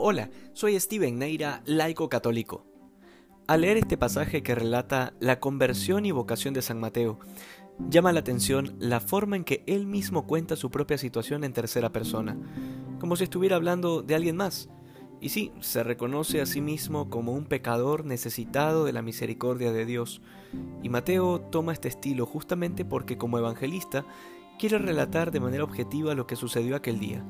Hola, soy Steven Neira, laico católico. Al leer este pasaje que relata la conversión y vocación de San Mateo, llama la atención la forma en que él mismo cuenta su propia situación en tercera persona, como si estuviera hablando de alguien más. Y sí, se reconoce a sí mismo como un pecador necesitado de la misericordia de Dios. Y Mateo toma este estilo justamente porque como evangelista quiere relatar de manera objetiva lo que sucedió aquel día.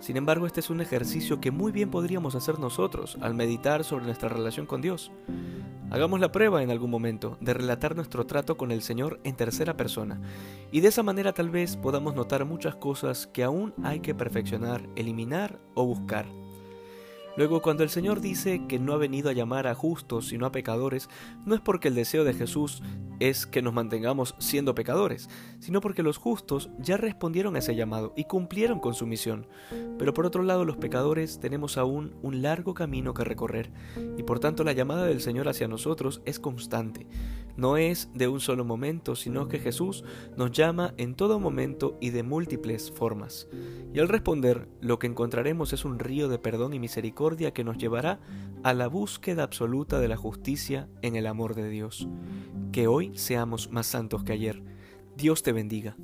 Sin embargo, este es un ejercicio que muy bien podríamos hacer nosotros al meditar sobre nuestra relación con Dios. Hagamos la prueba en algún momento de relatar nuestro trato con el Señor en tercera persona, y de esa manera tal vez podamos notar muchas cosas que aún hay que perfeccionar, eliminar o buscar. Luego, cuando el Señor dice que no ha venido a llamar a justos sino a pecadores, no es porque el deseo de Jesús es que nos mantengamos siendo pecadores, sino porque los justos ya respondieron a ese llamado y cumplieron con su misión. Pero por otro lado, los pecadores tenemos aún un largo camino que recorrer, y por tanto la llamada del Señor hacia nosotros es constante. No es de un solo momento, sino que Jesús nos llama en todo momento y de múltiples formas. Y al responder, lo que encontraremos es un río de perdón y misericordia que nos llevará a la búsqueda absoluta de la justicia en el amor de Dios. Que hoy seamos más santos que ayer. Dios te bendiga.